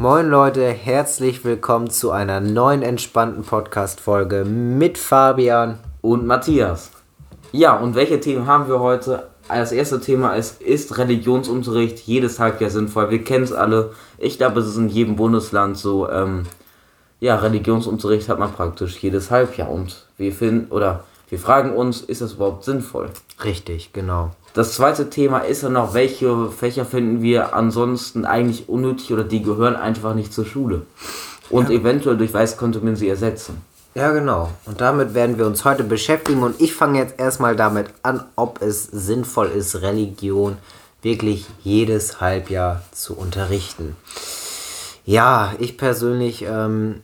Moin Leute, herzlich willkommen zu einer neuen entspannten Podcast-Folge mit Fabian und Matthias. Ja, und welche Themen haben wir heute? Das erste Thema ist, ist Religionsunterricht jedes Halbjahr sinnvoll? Wir kennen es alle. Ich glaube, es ist in jedem Bundesland so. Ähm, ja, Religionsunterricht hat man praktisch jedes Halbjahr und wir finden oder wir fragen uns, ist das überhaupt sinnvoll? Richtig, genau. Das zweite Thema ist dann noch, welche Fächer finden wir ansonsten eigentlich unnötig oder die gehören einfach nicht zur Schule. Und ja. eventuell durch Weiß konnte man sie ersetzen. Ja, genau. Und damit werden wir uns heute beschäftigen. Und ich fange jetzt erstmal damit an, ob es sinnvoll ist, Religion wirklich jedes Halbjahr zu unterrichten. Ja, ich persönlich ähm,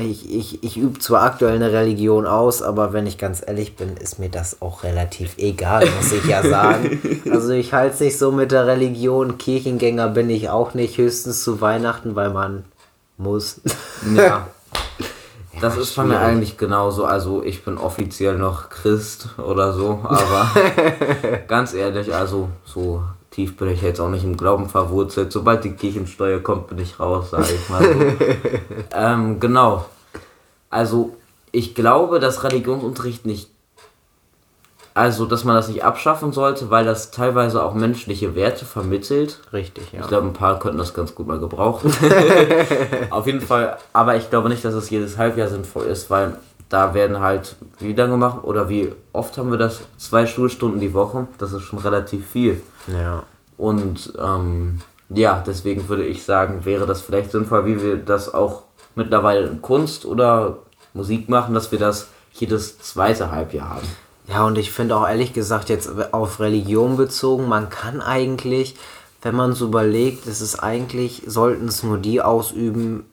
ich, ich, ich übe zwar aktuell eine Religion aus, aber wenn ich ganz ehrlich bin, ist mir das auch relativ egal, muss ich ja sagen. Also ich halte es nicht so mit der Religion. Kirchengänger bin ich auch nicht, höchstens zu Weihnachten, weil man muss. Ja. Das ist von mir eigentlich genauso. Also ich bin offiziell noch Christ oder so, aber ganz ehrlich, also so tief bin ich jetzt auch nicht im Glauben verwurzelt. Sobald die Kirchensteuer kommt, bin ich raus, sage ich mal so. ähm, genau. Also ich glaube, dass Religionsunterricht nicht, also dass man das nicht abschaffen sollte, weil das teilweise auch menschliche Werte vermittelt. Richtig, ja. Ich glaube, ein paar könnten das ganz gut mal gebrauchen. Auf jeden Fall, aber ich glaube nicht, dass es jedes Halbjahr sinnvoll ist, weil da werden halt, wie lange gemacht oder wie oft haben wir das? Zwei Schulstunden die Woche. Das ist schon relativ viel. Ja. Und ähm, ja, deswegen würde ich sagen, wäre das vielleicht sinnvoll, wie wir das auch mittlerweile in Kunst oder Musik machen, dass wir das jedes zweite Halbjahr haben. Ja, und ich finde auch ehrlich gesagt jetzt auf Religion bezogen, man kann eigentlich, wenn man so überlegt, es ist eigentlich, sollten es nur die ausüben,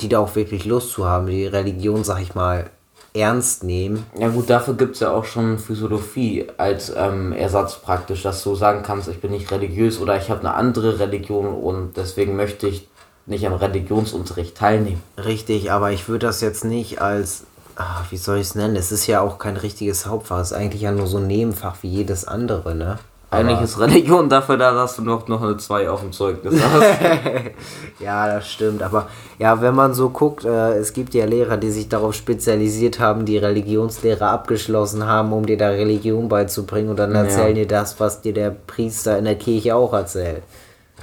die da auch wirklich Lust zu haben, die Religion, sag ich mal, ernst nehmen. Ja gut, dafür gibt es ja auch schon Physiologie als ähm, Ersatz praktisch, dass du sagen kannst, ich bin nicht religiös oder ich habe eine andere Religion und deswegen möchte ich nicht am Religionsunterricht teilnehmen. Richtig, aber ich würde das jetzt nicht als, ach, wie soll ich es nennen, es ist ja auch kein richtiges Hauptfach, es ist eigentlich ja nur so ein Nebenfach wie jedes andere, ne? Eigentlich ist Religion dafür da, dass du noch, noch eine 2 auf dem Zeugnis hast. ja, das stimmt. Aber ja, wenn man so guckt, äh, es gibt ja Lehrer, die sich darauf spezialisiert haben, die Religionslehre abgeschlossen haben, um dir da Religion beizubringen und dann erzählen ja. dir das, was dir der Priester in der Kirche auch erzählt.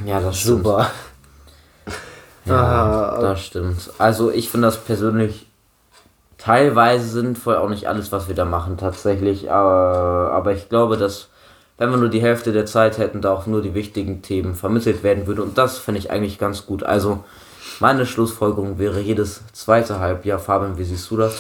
Ja, das stimmt. Super. Ja, ah, das stimmt. Also ich finde das persönlich teilweise sinnvoll, auch nicht alles, was wir da machen tatsächlich. Aber, aber ich glaube, dass wenn wir nur die Hälfte der Zeit hätten, da auch nur die wichtigen Themen vermittelt werden würde. Und das finde ich eigentlich ganz gut. Also meine Schlussfolgerung wäre jedes zweite Halbjahr. Fabian, wie siehst du das?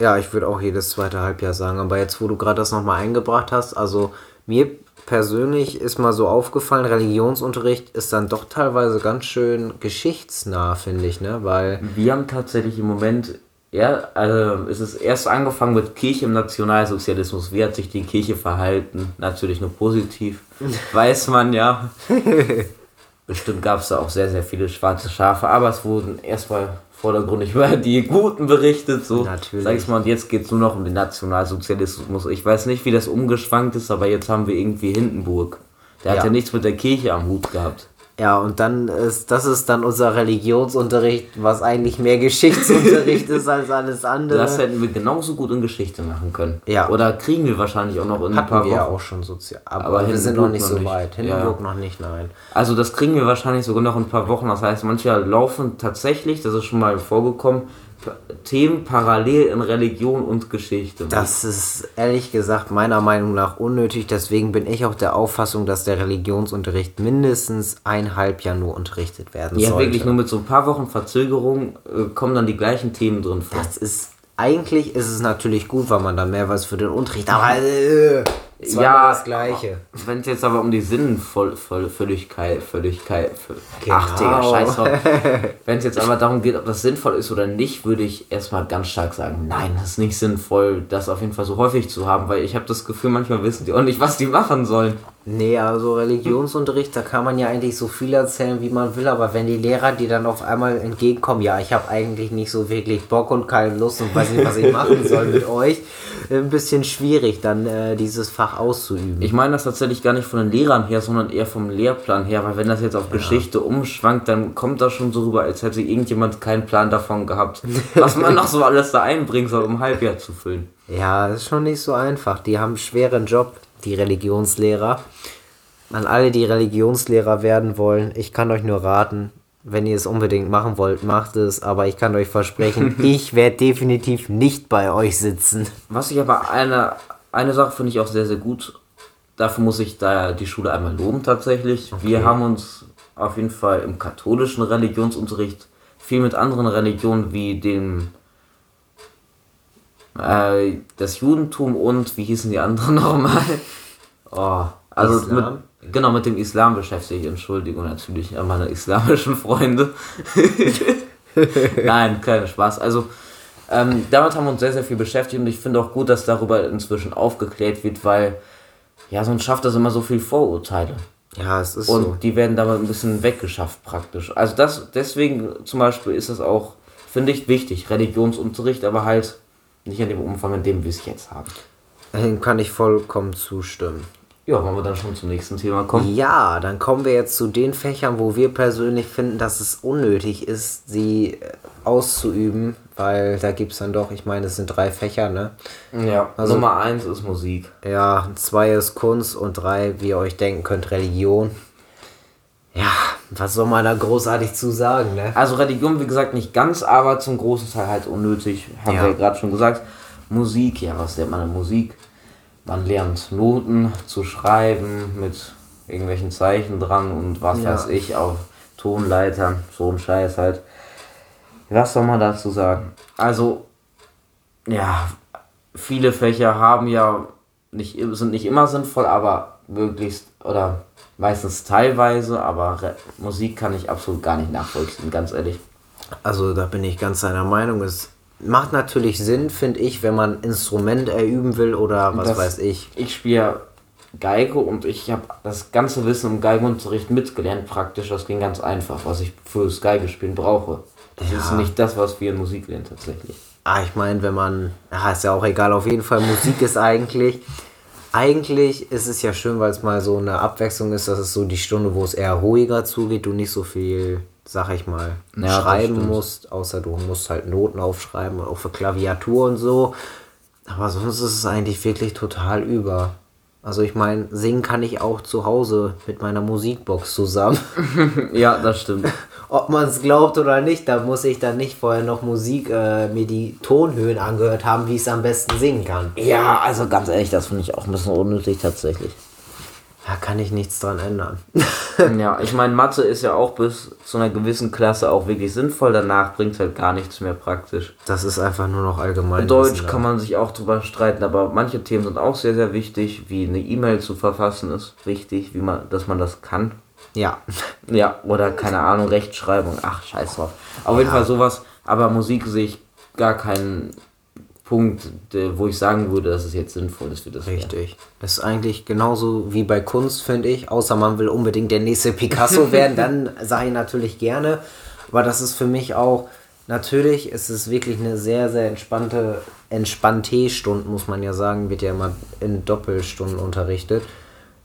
Ja, ich würde auch jedes zweite Halbjahr sagen. Aber jetzt, wo du gerade das nochmal eingebracht hast, also mir persönlich ist mal so aufgefallen, Religionsunterricht ist dann doch teilweise ganz schön geschichtsnah, finde ich, ne? Weil. Wir haben tatsächlich im Moment ja, also es ist erst angefangen mit Kirche im Nationalsozialismus. Wie hat sich die Kirche verhalten? Natürlich nur positiv. Weiß man ja. Bestimmt gab es da auch sehr, sehr viele schwarze Schafe, aber es wurden erstmal vordergründig über die Guten berichtet. So, Natürlich. Sag ich mal, und jetzt geht es nur noch um den Nationalsozialismus. Ich weiß nicht, wie das umgeschwankt ist, aber jetzt haben wir irgendwie Hindenburg. Der ja. hat ja nichts mit der Kirche am Hut gehabt. Ja, und dann ist, das ist dann unser Religionsunterricht, was eigentlich mehr Geschichtsunterricht ist als alles andere. Das hätten wir genauso gut in Geschichte machen können. Ja. Oder kriegen wir wahrscheinlich auch noch in Hatten ein paar Wochen. wir ja auch schon sozial. Aber, aber wir sind noch nicht so weit. Hindenburg ja. noch nicht, nein. Also das kriegen wir wahrscheinlich sogar noch in ein paar Wochen. Das heißt, manche laufen tatsächlich, das ist schon mal vorgekommen, Themen parallel in Religion und Geschichte. Das ist ehrlich gesagt meiner Meinung nach unnötig. Deswegen bin ich auch der Auffassung, dass der Religionsunterricht mindestens ein Halbjahr nur unterrichtet werden ja, sollte. Ja, wirklich nur mit so ein paar Wochen Verzögerung äh, kommen dann die gleichen Themen drin vor. Das ist eigentlich ist es natürlich gut, weil man dann mehr weiß für den Unterricht. Aber äh, ja, das Gleiche. Wenn es jetzt aber um die Sinnvölligkeit, Völligkeit, genau. ach Digga, scheiß drauf. Wenn es jetzt aber darum geht, ob das sinnvoll ist oder nicht, würde ich erstmal ganz stark sagen, nein, das ist nicht sinnvoll, das auf jeden Fall so häufig zu haben, weil ich habe das Gefühl, manchmal wissen die auch nicht, was die machen sollen. Nee, also Religionsunterricht, da kann man ja eigentlich so viel erzählen, wie man will, aber wenn die Lehrer die dann auf einmal entgegenkommen, ja, ich habe eigentlich nicht so wirklich Bock und keine Lust und weiß nicht, was ich machen soll mit euch, ein bisschen schwierig, dann äh, dieses Fach auszuüben. Ich meine das tatsächlich gar nicht von den Lehrern her, sondern eher vom Lehrplan her, weil wenn das jetzt auf ja. Geschichte umschwankt, dann kommt das schon so rüber, als hätte irgendjemand keinen Plan davon gehabt, was man noch so alles da einbringen soll, um Halbjahr zu füllen. Ja, das ist schon nicht so einfach. Die haben einen schweren Job, die Religionslehrer. An alle, die Religionslehrer werden wollen, ich kann euch nur raten, wenn ihr es unbedingt machen wollt, macht es. Aber ich kann euch versprechen, ich werde definitiv nicht bei euch sitzen. Was ich aber eine, eine Sache finde ich auch sehr, sehr gut. Dafür muss ich da die Schule einmal loben tatsächlich. Okay. Wir haben uns auf jeden Fall im katholischen Religionsunterricht viel mit anderen Religionen wie dem äh, das Judentum und wie hießen die anderen nochmal? Oh, also Islam? mit, genau mit dem Islam beschäftigt. Entschuldigung natürlich an meine islamischen Freunde. Nein, kein Spaß. Also ähm, damit haben wir uns sehr, sehr viel beschäftigt und ich finde auch gut, dass darüber inzwischen aufgeklärt wird, weil ja, sonst schafft das immer so viel Vorurteile. Ja, es ist und so. die werden damit ein bisschen weggeschafft praktisch. Also das, deswegen zum Beispiel ist das auch, finde ich, wichtig, Religionsunterricht, aber halt nicht in dem Umfang, in dem wir es jetzt haben. Dem kann ich vollkommen zustimmen. Ja, wollen wir dann schon zum nächsten Thema kommen? Ja, dann kommen wir jetzt zu den Fächern, wo wir persönlich finden, dass es unnötig ist, sie äh, auszuüben, weil da gibt es dann doch, ich meine, es sind drei Fächer, ne? Ja, also, Nummer eins ist Musik. Ja, zwei ist Kunst und drei, wie ihr euch denken könnt, Religion. Ja, was soll man da großartig zu sagen, ne? Also Religion, wie gesagt, nicht ganz, aber zum großen Teil halt unnötig, haben ja. wir ja gerade schon gesagt. Musik, ja, was lernt man in Musik? Man lernt Noten zu schreiben mit irgendwelchen Zeichen dran und was ja. weiß ich, auf Tonleitern, so ein Scheiß halt. Was soll man dazu sagen? Also, ja, viele Fächer haben ja nicht, sind nicht immer sinnvoll, aber möglichst oder meistens teilweise, aber Re Musik kann ich absolut gar nicht nachvollziehen, ganz ehrlich. Also da bin ich ganz seiner Meinung. Es macht natürlich Sinn, finde ich, wenn man Instrument erüben will oder was das, weiß ich. Ich spiele Geige und ich habe das ganze Wissen im Geigenunterricht mitgelernt praktisch. Das ging ganz einfach, was ich fürs Geigespielen brauche. Das ja. ist nicht das, was wir in Musik lernen tatsächlich. Ah, ich meine, wenn man, ja, ist ja auch egal, auf jeden Fall, Musik ist eigentlich, eigentlich ist es ja schön, weil es mal so eine Abwechslung ist, dass es so die Stunde, wo es eher ruhiger zugeht, du nicht so viel sag ich mal, ja, schreiben musst, außer du musst halt Noten aufschreiben, auch für Klaviatur und so. Aber sonst ist es eigentlich wirklich total über. Also ich meine, singen kann ich auch zu Hause mit meiner Musikbox zusammen. ja, das stimmt. Ob man es glaubt oder nicht, da muss ich dann nicht vorher noch Musik, äh, mir die Tonhöhen angehört haben, wie ich es am besten singen kann. Ja, also ganz ehrlich, das finde ich auch ein bisschen unnötig tatsächlich. Da kann ich nichts dran ändern. ja, ich meine, Mathe ist ja auch bis zu einer gewissen Klasse auch wirklich sinnvoll. Danach bringt es halt gar nichts mehr praktisch. Das ist einfach nur noch allgemein. Deutsch kann man sich auch drüber streiten, aber manche Themen sind auch sehr, sehr wichtig, wie eine E-Mail zu verfassen ist wichtig, wie man, dass man das kann. Ja. Ja, oder keine Ahnung, Rechtschreibung. Ach, scheiß drauf. Auf ja. jeden Fall sowas. Aber Musik sehe ich gar keinen Punkt, wo ich sagen würde, dass es jetzt sinnvoll ist für das. Richtig. Werden. Das ist eigentlich genauso wie bei Kunst, finde ich. Außer man will unbedingt der nächste Picasso werden, dann sage ich natürlich gerne. Aber das ist für mich auch, natürlich ist es wirklich eine sehr, sehr entspannte, entspannte Stunde, muss man ja sagen, wird ja immer in Doppelstunden unterrichtet.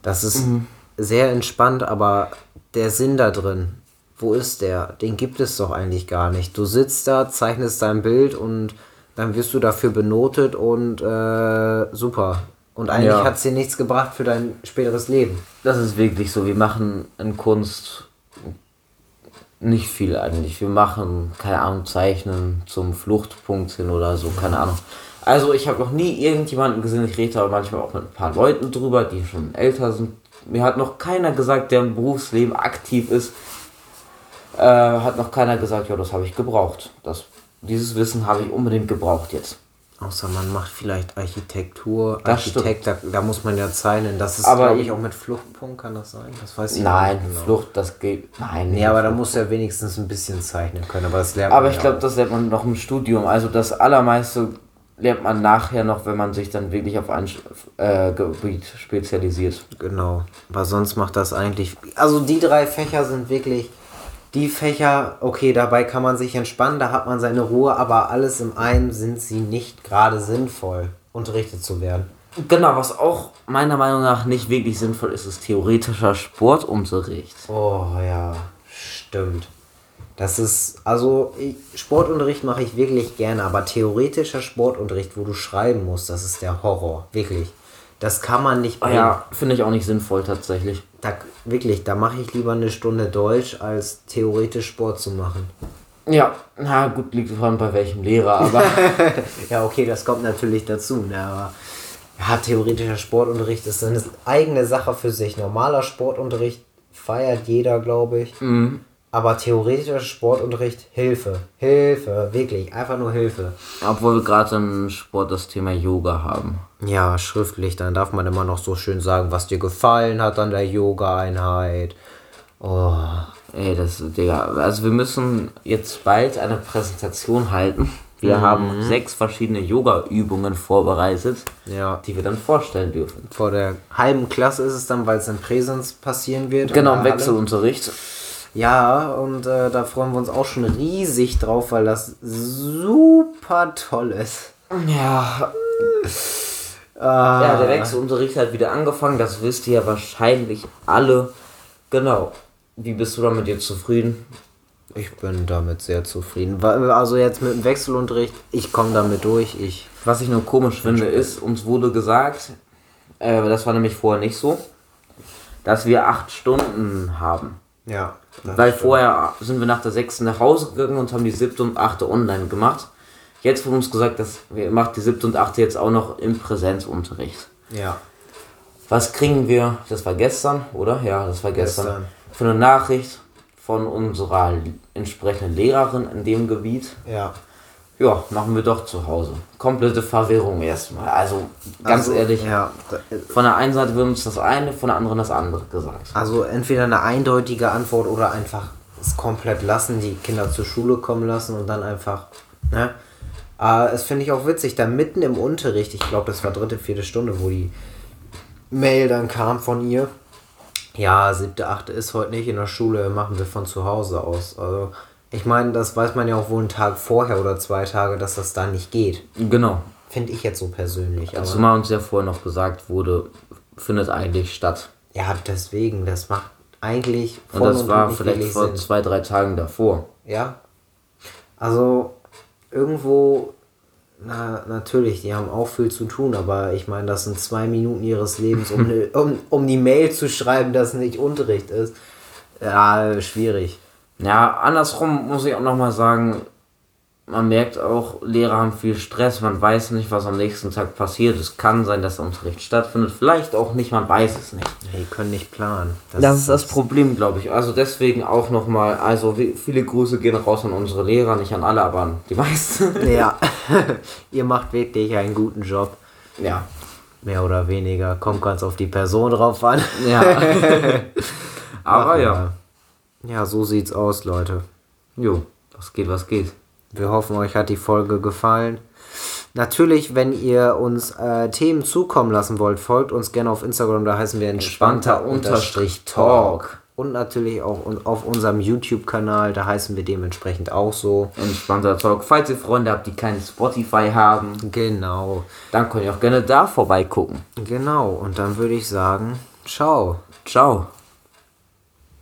Das ist mhm. sehr entspannt, aber der Sinn da drin, wo ist der? Den gibt es doch eigentlich gar nicht. Du sitzt da, zeichnest dein Bild und dann wirst du dafür benotet und äh, super. Und eigentlich ja. hat es dir nichts gebracht für dein späteres Leben. Das ist wirklich so. Wir machen in Kunst nicht viel eigentlich. Wir machen, keine Ahnung, Zeichnen zum Fluchtpunkt hin oder so, keine Ahnung. Also ich habe noch nie irgendjemanden gesehen, ich rede aber manchmal auch mit ein paar Leuten drüber, die schon älter sind. Mir hat noch keiner gesagt, der im Berufsleben aktiv ist, äh, hat noch keiner gesagt, ja, das habe ich gebraucht. Das dieses Wissen habe ich unbedingt gebraucht jetzt. Außer man macht vielleicht Architektur, das Architekt, da, da, muss man ja zeichnen. Das ist, glaube ich, auch mit Fluchtpunkt, kann das sein? Das weiß ich Nein, nicht genau. Flucht, das geht. Nein. Nee, aber da muss er wenigstens ein bisschen zeichnen können. Aber das lernt Aber ich glaube, das lernt man noch im Studium. Also das allermeiste lernt man nachher noch, wenn man sich dann wirklich auf ein äh, Gebiet spezialisiert. Genau. Aber sonst macht das eigentlich. Also die drei Fächer sind wirklich die Fächer, okay, dabei kann man sich entspannen, da hat man seine Ruhe, aber alles im einen sind sie nicht gerade sinnvoll. unterrichtet zu werden. Genau, was auch meiner Meinung nach nicht wirklich sinnvoll ist, ist theoretischer Sportunterricht. Oh ja, stimmt. Das ist, also ich, Sportunterricht mache ich wirklich gerne, aber theoretischer Sportunterricht, wo du schreiben musst, das ist der Horror. Wirklich. Das kann man nicht bringen. Ja, finde ich auch nicht sinnvoll tatsächlich. Da, wirklich, da mache ich lieber eine Stunde Deutsch, als theoretisch Sport zu machen. Ja, na gut, liegt vor allem bei welchem Lehrer, aber. ja, okay, das kommt natürlich dazu, ne, aber. Ja, theoretischer Sportunterricht ist eine eigene Sache für sich. Normaler Sportunterricht feiert jeder, glaube ich. Mhm. Aber theoretischer Sportunterricht, Hilfe. Hilfe, wirklich, einfach nur Hilfe. Obwohl wir gerade im Sport das Thema Yoga haben. Ja, schriftlich, dann darf man immer noch so schön sagen, was dir gefallen hat an der Yoga-Einheit. Oh. Ey, das, Digga, also wir müssen jetzt bald eine Präsentation halten. Wir mhm. haben sechs verschiedene Yoga-Übungen vorbereitet, ja. die wir dann vorstellen dürfen. Vor der halben Klasse ist es dann, weil es in Präsenz passieren wird. Genau, im Wechselunterricht. Ja, und äh, da freuen wir uns auch schon riesig drauf, weil das super toll ist. Ja. Ah. Ja, der Wechselunterricht hat wieder angefangen, das wisst ihr ja wahrscheinlich alle. Genau. Wie bist du damit jetzt zufrieden? Ich bin damit sehr zufrieden. Also jetzt mit dem Wechselunterricht, ich komme damit durch. Ich Was ich nur komisch finde, ist, uns wurde gesagt, äh, das war nämlich vorher nicht so, dass wir acht Stunden haben. Ja. Weil stimmt. vorher sind wir nach der sechsten nach Hause gegangen und haben die siebte und achte online gemacht. Jetzt wurde uns gesagt, dass wir macht die siebte und achte jetzt auch noch im Präsenzunterricht. Ja. Was kriegen wir? Das war gestern, oder? Ja, das war gestern. gestern. Für eine Nachricht von unserer entsprechenden Lehrerin in dem Gebiet. Ja. Ja, machen wir doch zu Hause. Komplette Verwirrung erstmal. Also ganz also, ehrlich, ja. von der einen Seite wird uns das eine, von der anderen das andere gesagt. Also entweder eine eindeutige Antwort oder einfach es komplett lassen, die Kinder zur Schule kommen lassen und dann einfach, ne? Aber es finde ich auch witzig, da mitten im Unterricht, ich glaube, das war dritte, vierte Stunde, wo die Mail dann kam von ihr. Ja, siebte, achte ist heute nicht in der Schule, machen wir von zu Hause aus. Also ich meine, das weiß man ja auch wohl einen Tag vorher oder zwei Tage, dass das da nicht geht. Genau. Finde ich jetzt so persönlich. Aber Zumal uns ja vorher noch gesagt wurde, findet eigentlich statt. Ja, deswegen, das macht eigentlich. Und das und war vielleicht vor Sinn. zwei, drei Tagen davor. Ja. Also, irgendwo, na, natürlich, die haben auch viel zu tun, aber ich meine, das sind zwei Minuten ihres Lebens, um, um, um die Mail zu schreiben, dass nicht Unterricht ist. Ja, schwierig. Ja, andersrum muss ich auch nochmal sagen, man merkt auch, Lehrer haben viel Stress, man weiß nicht, was am nächsten Tag passiert. Es kann sein, dass der Unterricht stattfindet, vielleicht auch nicht, man weiß es nicht. Die können nicht planen. Das, das ist das Problem, glaube ich. Also deswegen auch nochmal, also viele Grüße gehen raus an unsere Lehrer, nicht an alle, aber an die meisten. Ja, ihr macht wirklich einen guten Job. Ja. Mehr oder weniger, kommt ganz auf die Person drauf an. Ja. aber Ach, ja. Ja, so sieht's aus, Leute. Jo, was geht, was geht. Wir hoffen, euch hat die Folge gefallen. Natürlich, wenn ihr uns äh, Themen zukommen lassen wollt, folgt uns gerne auf Instagram, da heißen wir entspannter, Unterstrich Talk. Und natürlich auch auf unserem YouTube-Kanal, da heißen wir dementsprechend auch so. Entspannter Talk. Falls ihr Freunde habt, die kein Spotify haben. Genau. Dann könnt ihr auch gerne da vorbeigucken. Genau. Und dann würde ich sagen, ciao. Ciao.